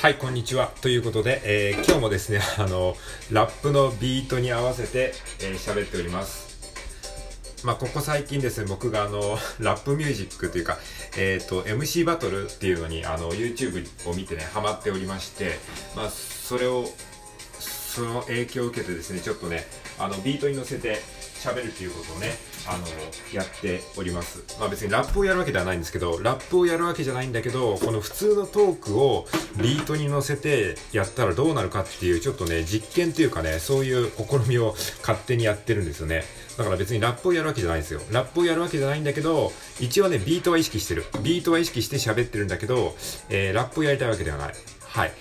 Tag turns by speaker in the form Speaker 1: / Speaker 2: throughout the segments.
Speaker 1: はい、こんにちは。ということで、えー、今日もですね、あの、ラップのビートに合わせて、えー、喋っております。まあ、ここ最近ですね、僕があの、ラップミュージックというか、えっ、ー、と、MC バトルっていうのに、あの、YouTube を見てね、ハマっておりまして、まあ、それを、その影響を受けてですね、ちょっとね、あの、ビートに乗せて喋るっていうことをね、あの、やっております。まあ別にラップをやるわけではないんですけど、ラップをやるわけじゃないんだけど、この普通のトークをビートに乗せてやったらどうなるかっていう、ちょっとね、実験というかね、そういう試みを勝手にやってるんですよね。だから別にラップをやるわけじゃないんですよ。ラップをやるわけじゃないんだけど、一応ね、ビートは意識してる。ビートは意識して喋ってるんだけど、えー、ラップをやりたいわけではない。はい。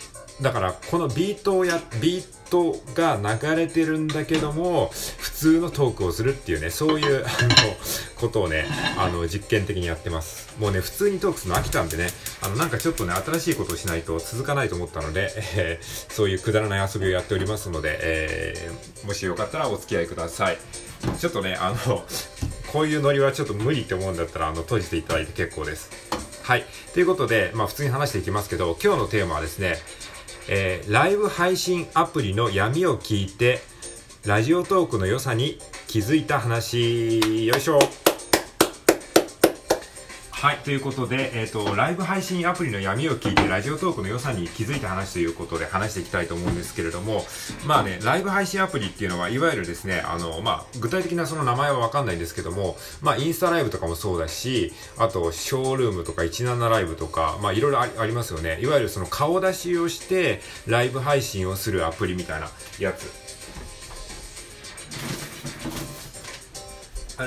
Speaker 1: だからこのビートをやビートが流れてるんだけども普通のトークをするっていうねそういう あのことをねあの実験的にやってます。もうね普通にトークするの飽きたんでね。あのなんかちょっとね新しいことをしないと続かないと思ったので、えー、そういうくだらない遊びをやっておりますので、えー、もしよかったらお付き合いください。ちょっとねあのこういうノリはちょっと無理って思うんだったらあの閉じていただいて結構です。はい。ということでまあ普通に話していきますけど今日のテーマはですねえー、ライブ配信アプリの闇を聞いて、ラジオトークの良さに気づいた話、よいしょ。はい、ということで、えっ、ー、と、ライブ配信アプリの闇を聞いて、ラジオトークの良さに気づいた話ということで話していきたいと思うんですけれども、まあね、ライブ配信アプリっていうのは、いわゆるですね、あの、まあ、具体的なその名前はわかんないんですけども、まあ、インスタライブとかもそうだし、あと、ショールームとか17ライブとか、まあ、いろいろありますよね。いわゆるその顔出しをして、ライブ配信をするアプリみたいなやつ。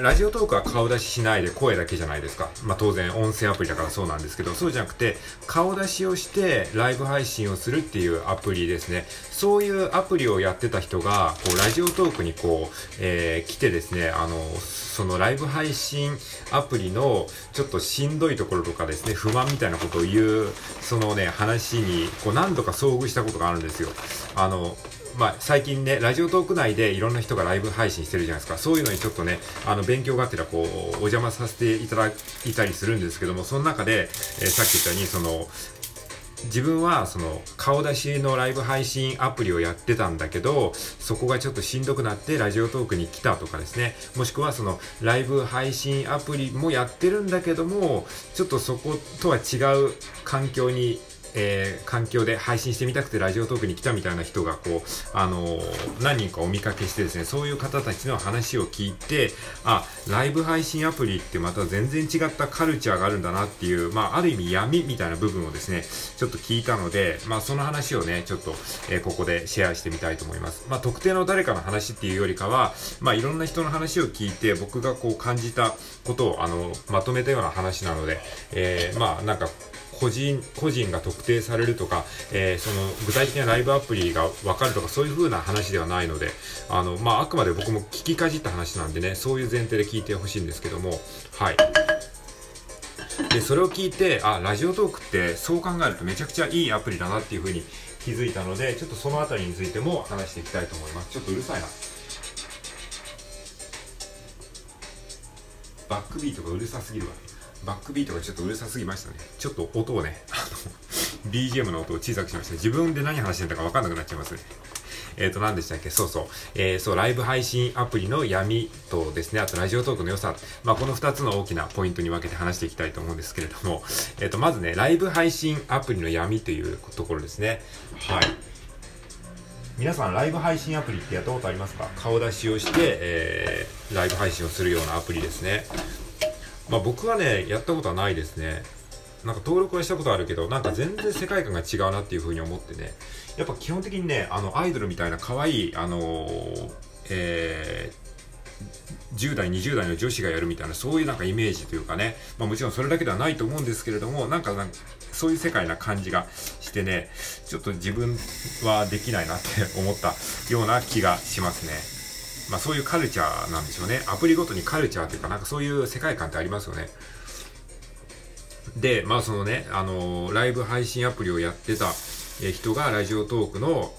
Speaker 1: ラジオトークは顔出ししないで声だけじゃないですか。まあ当然音声アプリだからそうなんですけど、そうじゃなくて顔出しをしてライブ配信をするっていうアプリですね。そういうアプリをやってた人が、こうラジオトークにこう、えー、来てですね、あの、そのライブ配信アプリのちょっとしんどいところとかですね、不満みたいなことを言う、そのね、話にこう何度か遭遇したことがあるんですよ。あの、まあ、最近ね、ラジオトーク内でいろんな人がライブ配信してるじゃないですか。そういうのにちょっとね、あの、勉強があってら、こう、お邪魔させていただいたりするんですけども、その中で、えー、さっき言ったように、その、自分はその顔出しのライブ配信アプリをやってたんだけどそこがちょっとしんどくなってラジオトークに来たとかですねもしくはそのライブ配信アプリもやってるんだけどもちょっとそことは違う環境にえー、環境で配信してみたくてラジオトークに来たみたいな人がこう、あのー、何人かお見かけしてですね、そういう方たちの話を聞いて、あ、ライブ配信アプリってまた全然違ったカルチャーがあるんだなっていう、まあ、ある意味闇みたいな部分をですね、ちょっと聞いたので、まあ、その話をね、ちょっと、えー、ここでシェアしてみたいと思います。まあ、特定の誰かの話っていうよりかは、まあ、いろんな人の話を聞いて、僕がこう感じたことを、あの、まとめたような話なので、えー、まあ、なんか、個人、個人が特定されるとか、えー、その具体的なライブアプリがわかるとかそういう風な話ではないので、あの、まあ、あくまで僕も聞きかじった話なんでね、そういう前提で聞いてほしいんですけども、はい。で、それを聞いて、あ、ラジオトークってそう考えるとめちゃくちゃいいアプリだなっていう風に気づいたので、ちょっとそのあたりについても話していきたいと思います。ちょっとうるさいな。バックビートがうるさすぎるわ。バックビートがちょっとうるさすぎましたね。ちょっと音をね、あの、BGM の音を小さくしました。自分で何話してんだかわかんなくなっちゃいますね。えっ、ー、と、何でしたっけ？そうそう。えー、そう、ライブ配信アプリの闇とですね、あとラジオトークの良さ。まあ、この2つの大きなポイントに分けて話していきたいと思うんですけれども、えっ、ー、と、まずね、ライブ配信アプリの闇というところですね。はい。皆さんライブ配信アプリってやったことありますか？顔出しをして、えー、ライブ配信をするようなアプリですね。まあ僕はね、やったことはないですね。なんか登録はしたことあるけど、なんか全然世界観が違うなっていう風に思ってね。やっぱ基本的にね、あの、アイドルみたいな可愛い、あのー、えー、10代、20代の女子がやるみたいな、そういうなんかイメージというかね、まあもちろんそれだけではないと思うんですけれども、なんかなんかそういう世界な感じがしてね、ちょっと自分はできないなって思ったような気がしますね。まあそういうカルチャーなんでしょうね。アプリごとにカルチャーというか、なんかそういう世界観ってありますよね。で、まあそのね、あのー、ライブ配信アプリをやってた人がラジオトークの、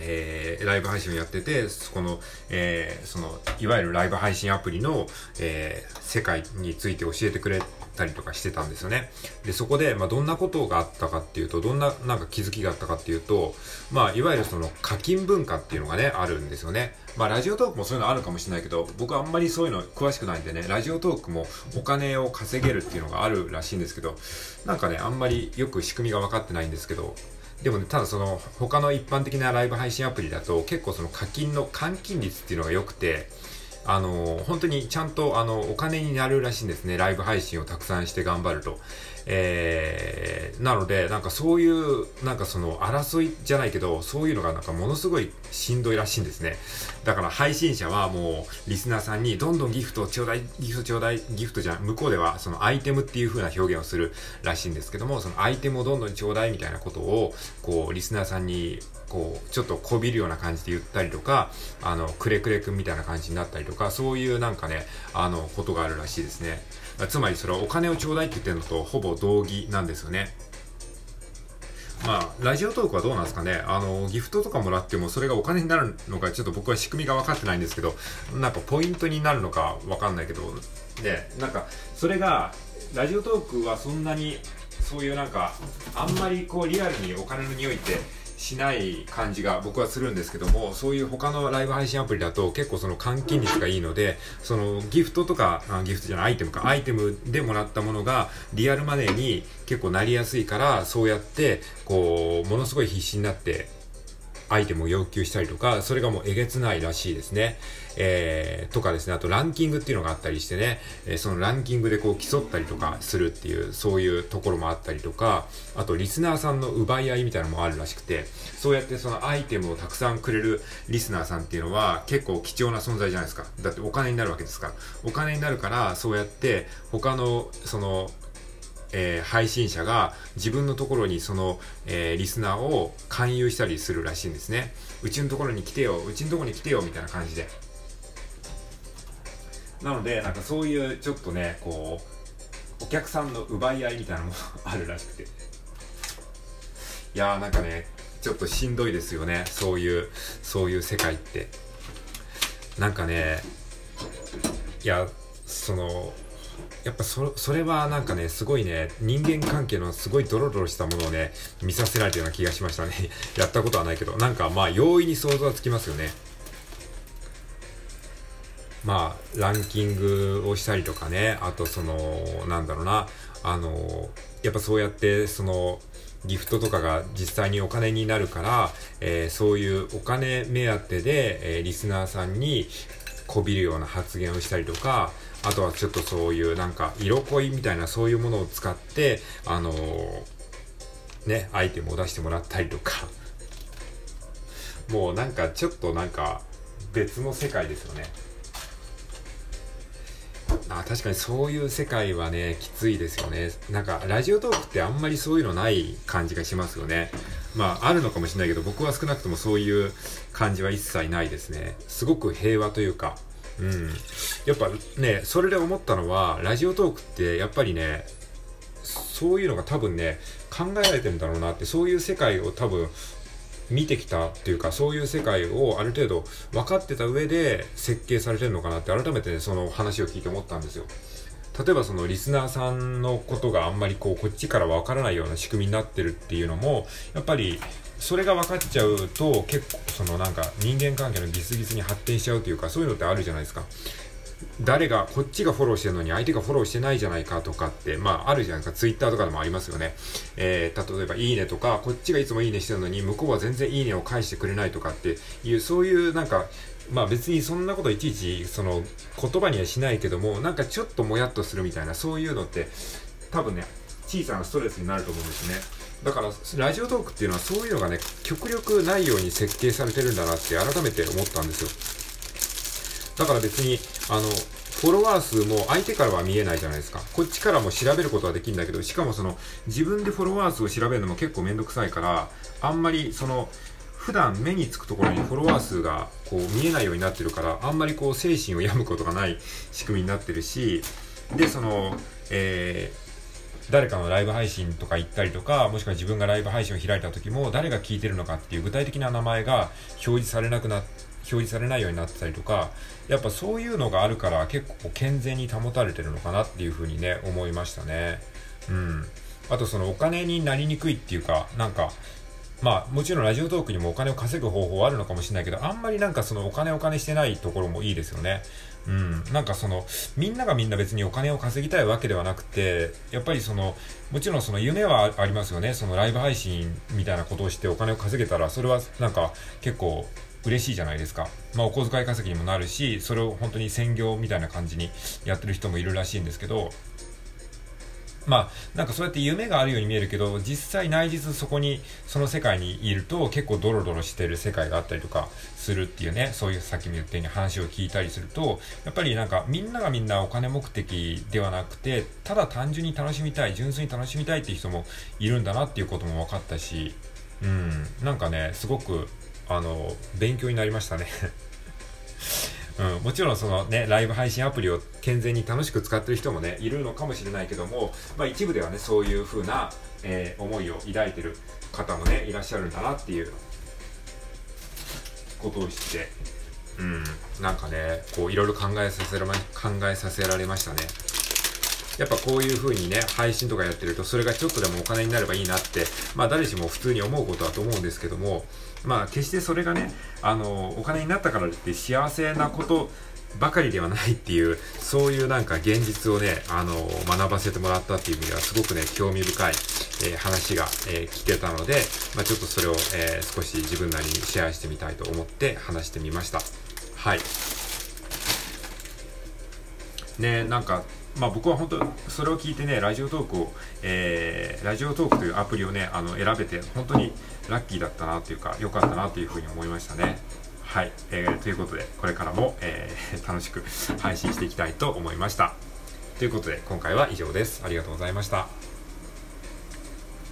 Speaker 1: えー、ライブ配信をやってて、そこの、えー、その、いわゆるライブ配信アプリの、えー、世界について教えてくれたりとかしてたんですよね。で、そこで、まあ、どんなことがあったかっていうと、どんななんか気づきがあったかっていうと、まあ、いわゆるその課金文化っていうのがね、あるんですよね。まあ、ラジオトークもそういうのあるかもしれないけど、僕あんまりそういうの詳しくないんでね、ラジオトークもお金を稼げるっていうのがあるらしいんですけど、なんかね、あんまりよく仕組みが分かってないんですけど、でもね、ただその他の一般的なライブ配信アプリだと結構その課金の換金率っていうのが良くて、あの本当にちゃんとあのお金になるらしいんですね。ライブ配信をたくさんして頑張ると。えー、なので、なんかそういう、なんかその争いじゃないけど、そういうのがなんかものすごいしんどいらしいんですね。だから配信者はもうリスナーさんにどんどんギフトちょうだい、ギフトちょうだい、ギフトじゃん、向こうではそのアイテムっていう風な表現をするらしいんですけども、そのアイテムをどんどんちょうだいみたいなことを、こう、リスナーさんにこう、ちょっとこびるような感じで言ったりとか、あの、くれくれくんみたいな感じになったりとか、そういうなんかね、あの、ことがあるらしいですね。つまりそれはお金をちょうだいって言ってるのとほぼ同義なんですよね。まあ、ラジオトークはどうなんですかね。あの、ギフトとかもらっても、それがお金になるのか、ちょっと僕は仕組みが分かってないんですけど、なんかポイントになるのか分かんないけど、で、なんか、それが、ラジオトークはそんなに、そういうなんか、あんまりこう、リアルにお金の匂いって、しない感じが僕はするんですけども、そういう他のライブ配信アプリだと結構その換金率がいいので、そのギフトとか、あギフトじゃないアイテムか、アイテムでもらったものがリアルマネーに結構なりやすいから、そうやって、こう、ものすごい必死になってアイテムを要求したりとか、それがもうえげつないらしいですね。えー、とかですね、あとランキングっていうのがあったりしてね、え、そのランキングでこう競ったりとかするっていう、そういうところもあったりとか、あとリスナーさんの奪い合いみたいなのもあるらしくて、そうやってそのアイテムをたくさんくれるリスナーさんっていうのは結構貴重な存在じゃないですか。だってお金になるわけですから。お金になるから、そうやって他のそのえー、配信者が自分のところにその、えー、リスナーを勧誘したりするらしいんですね。うちのところに来てよ、うちのところに来てよ、みたいな感じで。なので、なんかそういうちょっとね、こう、お客さんの奪い合いみたいなのも あるらしくて。いやーなんかね、ちょっとしんどいですよね。そういう、そういう世界って。なんかね、いや、その、やっぱそれはなんかね、すごいね、人間関係のすごいドロドロしたものをね、見させられたような気がしましたね。やったことはないけど、なんかまあ容易に想像はつきますよね。まあ、ランキングをしたりとかね、あとその、なんだろうな、あの、やっぱそうやって、その、ギフトとかが実際にお金になるから、えー、そういうお金目当てで、えー、リスナーさんにこびるような発言をしたりとか、あとはちょっとそういうなんか色恋みたいなそういうものを使って、あのー、ね、アイテムを出してもらったりとか、もうなんかちょっとなんか別の世界ですよね。あ確かにそういう世界はね、きついですよね。なんか、ラジオトークってあんまりそういうのない感じがしますよね。まあ、あるのかもしれないけど、僕は少なくともそういう感じは一切ないですね。すごく平和というか、うん。やっぱね、それで思ったのは、ラジオトークってやっぱりね、そういうのが多分ね、考えられてるんだろうなって、そういう世界を多分見てきたっていうか、そういう世界をある程度分かってた上で設計されてるのかなって改めてね、その話を聞いて思ったんですよ。例えばそのリスナーさんのことがあんまりこうこっちからわからないような仕組みになってるっていうのもやっぱりそれが分かっちゃうと結構そのなんか人間関係のギスギスに発展しちゃうというかそういうのってあるじゃないですか。誰がこっちがフォローしてるのに相手がフォローしてないじゃないかとかってまああるじゃないですか。ツイッターとかでもありますよね、えー、例えばいいねとかこっちがいつもいいねしてるのに向こうは全然いいねを返してくれないとかっていうそういうなんかまあ別にそんなこといちいちその言葉にはしないけどもなんかちょっともやっとするみたいなそういうのって多分ね小さなストレスになると思うんですね。だからラジオトークっていうのはそういうのがね極力ないように設計されてるんだなって改めて思ったんですよ。だから別にあのフォロワー数も相手からは見えないじゃないですか。こっちからも調べることはできるんだけど、しかもその自分でフォロワー数を調べるのも結構めんどくさいから、あんまりその普段目につくところにフォロワー数がこう見えないようになってるから、あんまりこう精神を病むことがない仕組みになってるし、で、その、えー誰かのライブ配信とか行ったりとかもしくは自分がライブ配信を開いた時も誰が聞いてるのかっていう具体的な名前が表示されなくな表示されないようになってたりとかやっぱそういうのがあるから結構健全に保たれてるのかなっていうふうにね思いましたね。うん。あとそのお金になりにくいっていうかなんかまあもちろんラジオトークにもお金を稼ぐ方法はあるのかもしれないけどあんまりなんかそのお金お金してないところもいいですよね。うん、なんかそのみんながみんな別にお金を稼ぎたいわけではなくてやっぱりそのもちろんその夢はありますよねそのライブ配信みたいなことをしてお金を稼げたらそれはなんか結構嬉しいじゃないですか。まあ、お小遣い稼ぎにもなるし、それを本当に専業みたいな感じにやってる人もいるらしいんですけど、まあ、なんかそうやって夢があるように見えるけど、実際内実そこに、その世界にいると結構ドロドロしてる世界があったりとかするっていうね、そういうさっきも言ったように話を聞いたりすると、やっぱりなんかみんながみんなお金目的ではなくて、ただ単純に楽しみたい、純粋に楽しみたいっていう人もいるんだなっていうことも分かったし、うん、なんかね、すごく、あの、勉強になりましたね。うん、もちろんそのね、ライブ配信アプリを健全に楽しく使ってる人もね、いるのかもしれないけども、まあ一部ではね、そういう風な、えー、思いを抱いてる方もね、いらっしゃるんだなっていうことを知って、うん、なんかね、こういろいろ考えさせら、考えさせられましたね。やっぱこういう風にね、配信とかやってると、それがちょっとでもお金になればいいなって、まあ誰しも普通に思うことだと思うんですけども、まあ決してそれがね、あの、お金になったからって幸せなことばかりではないっていう、そういうなんか現実をね、あの、学ばせてもらったっていう意味ではすごくね、興味深い、えー、話が、えー、聞けたので、まあちょっとそれを、えー、少し自分なりにシェアしてみたいと思って話してみました。はい。ね、なんかまあ、僕は本当それを聞いてねラジオトークを、えー、ラジオトークというアプリをねあの選べて本当にラッキーだったなというか良かったなというふうに思いましたね。はい、えー、ということでこれからも、えー、楽しく配信していきたいと思いました。ということで今回は以上です。ありがとうございました。